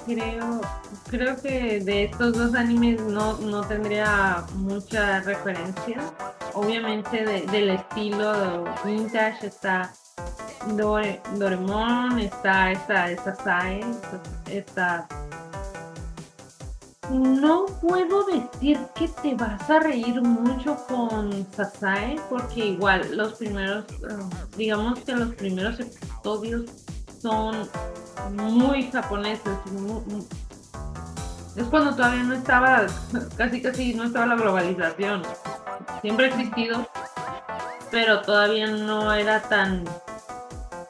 creo, creo que de estos dos animes no, no tendría mucha referencia. Obviamente de- del estilo vintage está Dore, Doremon, está esta, esta esta... No puedo decir que te vas a reír mucho con Sasae, porque igual los primeros, eh, digamos que los primeros episodios son muy japoneses. Es cuando todavía no estaba, [laughs] casi casi no estaba la globalización. Siempre ha existido, pero todavía no era tan,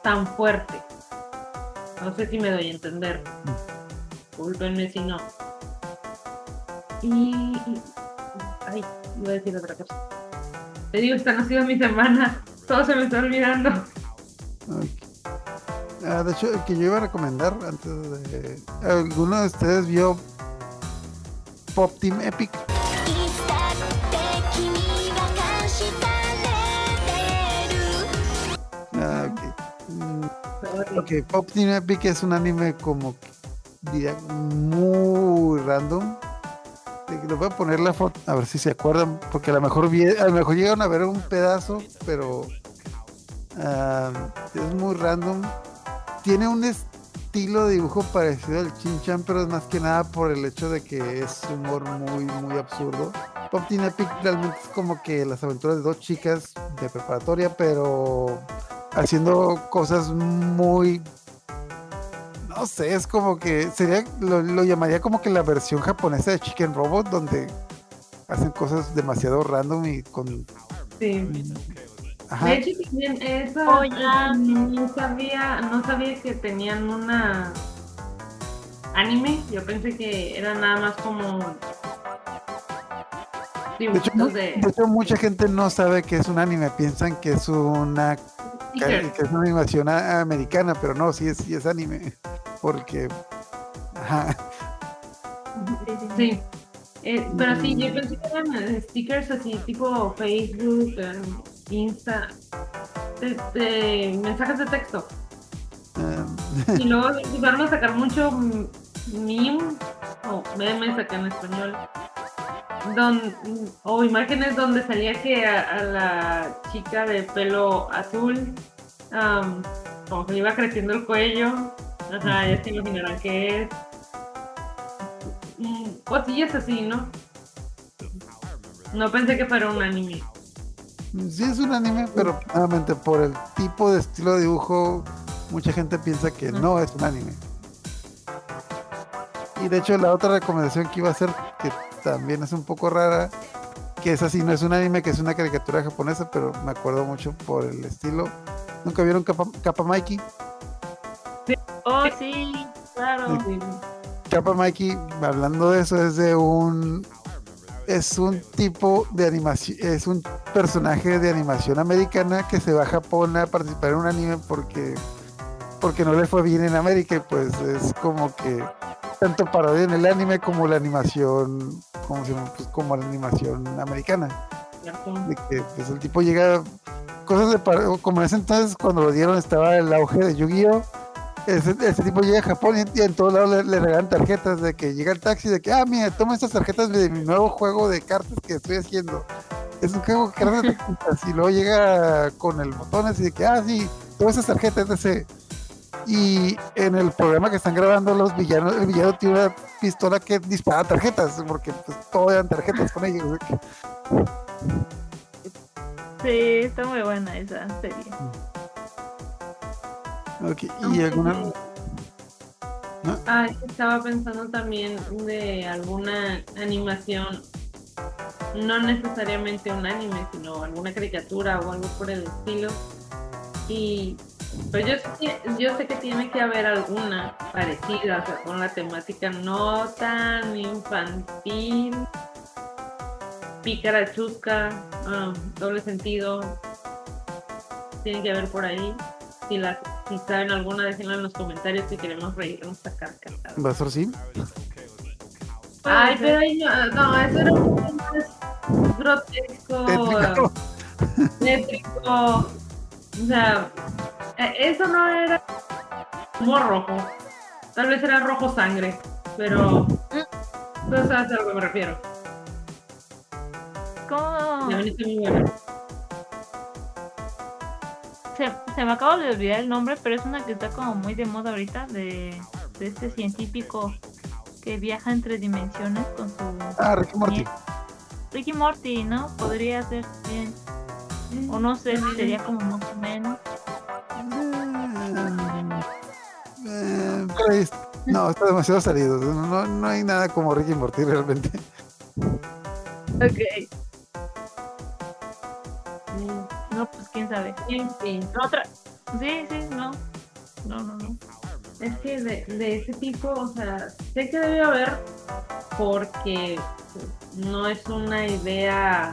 tan fuerte. No sé si me doy a entender. Disculpenme si no. Y, Ay, iba a decir otra cosa. Te digo, esta no ha sido mi semana. Todo se me está olvidando. Ok. Ah, de hecho, el que yo iba a recomendar antes de. ¿Alguno de ustedes vio Pop Team Epic? Ah, ok. Mm, okay Pop Team Epic es un anime como diría muy random. Eh, Les voy a poner la foto, a ver si se acuerdan, porque a lo mejor vi, a lo mejor llegaron a ver un pedazo, pero ah, es muy random. Tiene un estilo de dibujo parecido al Chin-Chan, pero es más que nada por el hecho de que es humor muy, muy absurdo. Pop Teen Epic realmente es como que las aventuras de dos chicas de preparatoria, pero haciendo cosas muy no sé, es como que sería lo, lo llamaría como que la versión japonesa de Chicken Robot donde hacen cosas demasiado random y con Sí. Ajá, De hecho, también esa, Oigan. no sabía, no sabía que tenían una anime. Yo pensé que era nada más como de hecho, de, de hecho, mucha gente no sabe que es un anime, piensan que es una que, es una animación a- americana, pero no, sí es, sí es anime, porque ajá, Sí. Eh, pero sí, yo Mm. pensé que eran stickers así tipo Facebook, eh, Insta, mensajes de texto. eh, Y luego [laughs] empezaron a sacar mucho meme o memes acá en español. Don, o imágenes donde salía que a, a la chica de pelo azul, como que le iba creciendo el cuello. Ajá, ya se imaginarán qué es. Mm, Cosillas así, ¿no? No pensé que fuera un anime. Sí es un anime, pero nuevamente por el tipo de estilo de dibujo, mucha gente piensa que no es un anime. Y de hecho la otra recomendación que iba a hacer, que también es un poco rara, que es así, no es un anime, que es una caricatura japonesa, pero me acuerdo mucho por el estilo. ¿Nunca vieron Kappa, Kappa Mikey? Oh, sí, claro. Sí. Kappa Mikey, hablando de eso, es de un. Es un tipo de animación. Es un personaje de animación americana que se va a Japón a participar en un anime porque. Porque no le fue bien en América y pues es como que. Tanto parodia en el anime como la animación. ¿Cómo se? Pues como la animación americana. De que pues, el tipo llega. Cosas de. par- Como en ese entonces, cuando lo dieron, estaba el auge de Yu-Gi-Oh! Ese, ese tipo llega a Japón y, en todos lados le, le regalan tarjetas de que llega el taxi de que, ah, mira, toma estas tarjetas de mi nuevo juego de cartas que estoy haciendo. Es un juego de cartas de tarjetas y luego llega con el botón así de que, ah, sí, todas esas tarjetas, etc. Y en el programa que están grabando los villanos, el villano tiene una pistola que dispara tarjetas, porque pues todo eran tarjetas con ellos. que- Sí, está muy buena esa serie. Ok, Y alguna... Ah, estaba pensando también de alguna animación, no necesariamente un anime, sino alguna caricatura o algo por el estilo. Y pero yo sé que, yo sé que tiene que haber alguna parecida, o sea, con la temática no tan infantil, pícara chusca, ah, doble sentido. Tiene que haber por ahí. Si, las, si saben alguna, déjenlo en los comentarios si queremos reírnos a carcajadas. ¿Va a ser sí? Ay, pero ahí no, no, eso era un poco más grotesco, Tétrico. tétrico. O sea, eh, eso no era humor rojo. Tal vez era rojo sangre, pero. Tú sabes a lo que me refiero. ¿Cómo? La muy buena. Se, se me acaba de olvidar el nombre, pero es una que está como muy de moda ahorita, de, de este científico que viaja entre dimensiones con su... Ah, Ricky Morty. Ricky Morty, ¿no? Podría ser bien. O no sé si sería como más o menos. Eh, no, está demasiado salido. No, no- no hay nada como Ricky Morty realmente. Ok. Quién sabe. Fin. Otra. Sí, sí, no. No, no, no. Es que de, de ese tipo, o sea, sé que debe haber porque no es una idea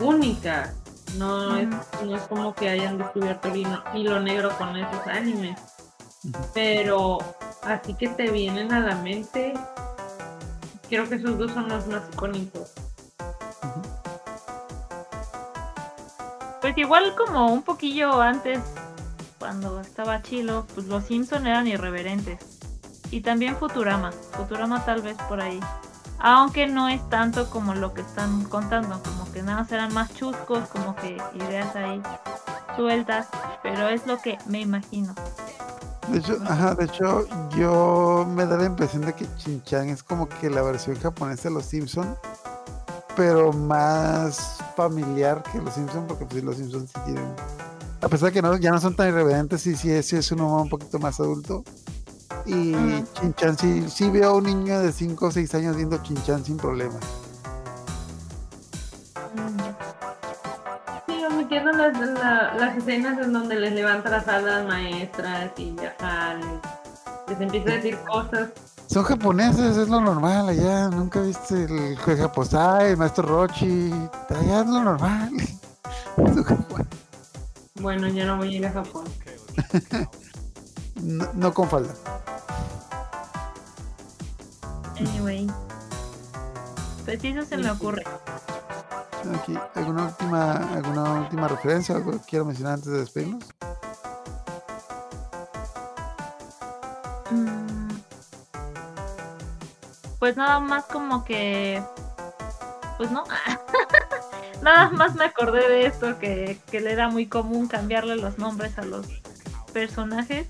única. No, es, no es como que hayan descubierto el hilo, hilo negro con esos animes. Pero así que te vienen a la mente, creo que esos dos son los más icónicos. Pues igual como un poquillo antes, cuando estaba chilo, pues los Simpson eran irreverentes. Y también Futurama. Futurama tal vez por ahí. Aunque no es tanto como lo que están contando, como que nada más eran más chuscos, como que ideas ahí sueltas, pero es lo que me imagino. De hecho, ajá, de hecho, yo me da la impresión de que Chin-Chan es como que la versión japonesa de los Simpson, pero más familiar que los Simpson, porque pues los Simpson sí tienen. A pesar de que no, ya no son tan irreverentes, sí, sí, es- sí es un humor un poquito más adulto. Y Chin-Chan sí, sí veo a un niño de 5 o 6 años viendo Chin-Chan sin problemas. Sí, omitiendo las, la- las escenas en donde les levanta las alas maestras y les, les empieza a decir cosas. Son japoneses, es lo normal allá. Nunca viste el juega Posai, el maestro Rochi. Allá es lo normal. Bueno, ya no voy a ir a Japón. [laughs] No, no con falda. Anyway. Pues eso se me ocurre. Aquí, ¿alguna última, alguna última referencia? ¿Algo que quiero mencionar antes de despedirnos? Pues nada más como que... Pues no. [laughs] nada más me acordé de esto, que, que le era muy común cambiarle los nombres a los personajes.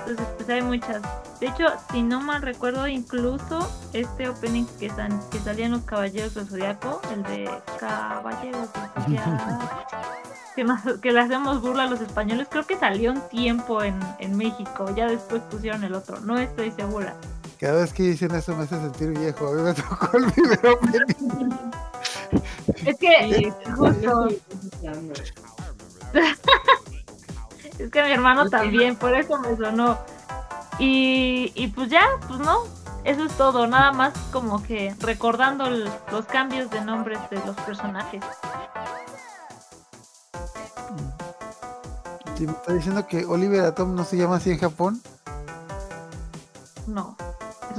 Entonces pues hay muchas. De hecho, si no mal recuerdo, incluso este opening que, san- que salían los Caballeros del Zodiaco, el de Caballeros del Zodiaco, que, nos- que le hacemos burla a los españoles, creo que salió un tiempo en, en México, ya después pusieron el otro, no estoy segura. Cada vez que dicen eso me hace sentir viejo. A mí me [laughs] tocó el primer opening. Es que, justo, es que mi hermano también, por eso me sonó. Y, y pues ya, pues no, eso es todo, nada más como que recordando el- los cambios de nombres de los personajes. Si me está diciendo que Oliver Atom no se llama así en Japón. No,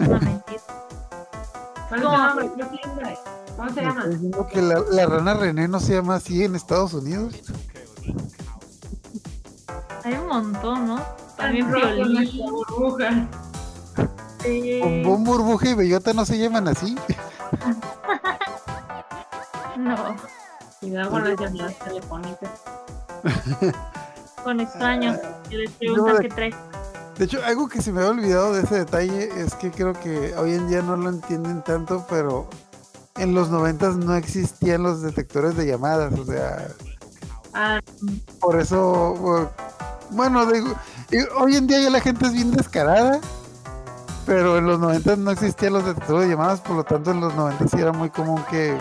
es una mentira. ¿Cuál es ¿Cómo? se llama? Que la, la rana René no se llama así en Estados Unidos. Hay un montón, ¿no? También violín. burbuja. sí. Bombón, burbuja y bellota no se llaman así. No, Cuidado con las llamadas telefónicas. con extraños que les no, preguntan de- qué traes. De hecho, algo que se me había olvidado de ese detalle es que creo que hoy en día no lo entienden tanto, pero en los noventas no existían los detectores de llamadas, o sea, Ah, por eso, bu- bueno, digo, hoy en día ya la gente es bien descarada, pero en los noventas no existían los detectores de llamadas, por lo tanto en los noventas sí era muy común que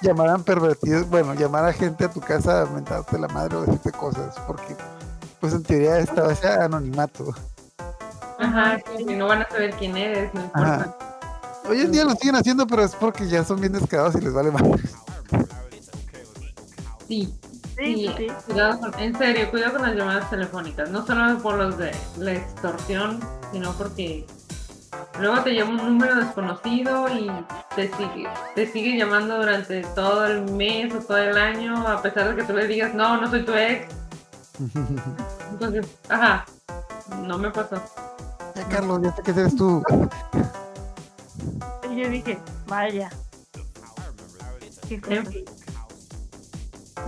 llamaran pervertidos, bueno, llamar a gente a tu casa a mentarte la madre o decirte cosas, porque pues en teoría estaba ese anonimato. Ajá, sí, no van a saber quién eres, no importa. Ajá. Hoy en día lo siguen haciendo, pero es porque ya son bien descarados y les vale más. Sí, Sí, sí, sí. cuidado con, en serio, cuidado con las llamadas telefónicas, no solo por los de la extorsión, sino porque luego te llama un número desconocido y te sigue, te sigue llamando durante todo el mes o todo el año, a pesar de que tú le digas, no, no soy tu ex. [laughs] Entonces, ajá, no me pasó. Carlos, ya sé que eres tú. Y yo dije, vaya. Qué cosa.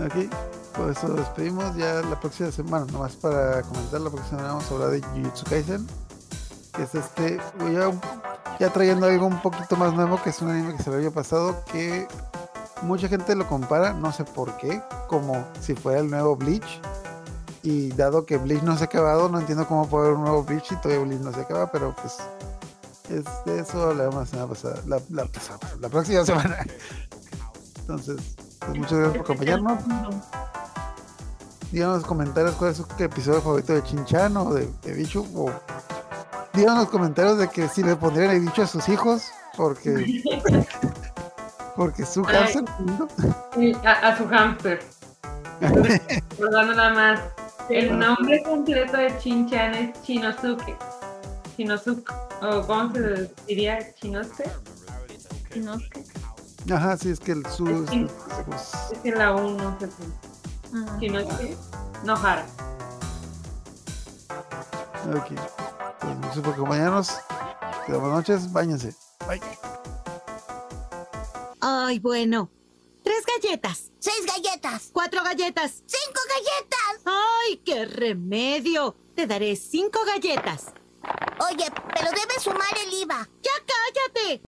Ok, por eso nos despedimos ya la próxima semana, nomás para comentar, la próxima semana vamos a hablar de Jujutsu Kaisen, que es este, ya, ya trayendo algo un poquito más nuevo, que es un anime que se le había pasado, que mucha gente lo compara, no sé por qué, como si fuera el nuevo Bleach, y dado que Bleach no se ha acabado, no entiendo cómo puede haber un nuevo Bleach y todavía Bleach no se acaba, pero pues es de eso la semana pasada, la, la, próxima [laughs] semana. Entonces, pues muchas gracias por acompañarnos. Díganos en los comentarios cuál es su episodio favorito de Chinchan o de, de Bichu. O díganos en los comentarios de que si le pondrían el bicho a sus hijos. Porque. [laughs] porque su Ay. hamster. Sí, A, a su hamster. [laughs] Recordando nada más. El nombre completo de Chinchan es Chinosuke. Chinosuke. O ¿cómo se diría? Chinosuke. Sé. Ajá, sí, es que el su. es- pues, que la U no sé si. Ajá. Chinosuke. Nohara. ok. Pues muchas por acompañarnos. Buenas noches, bañense. Bye. Ay, bueno. Tres galletas. Seis galletas. Cuatro galletas. Cinco galletas. ¡Ay, qué remedio! Te daré cinco galletas. Oye, pero debes sumar el IVA. ¡Ya cállate!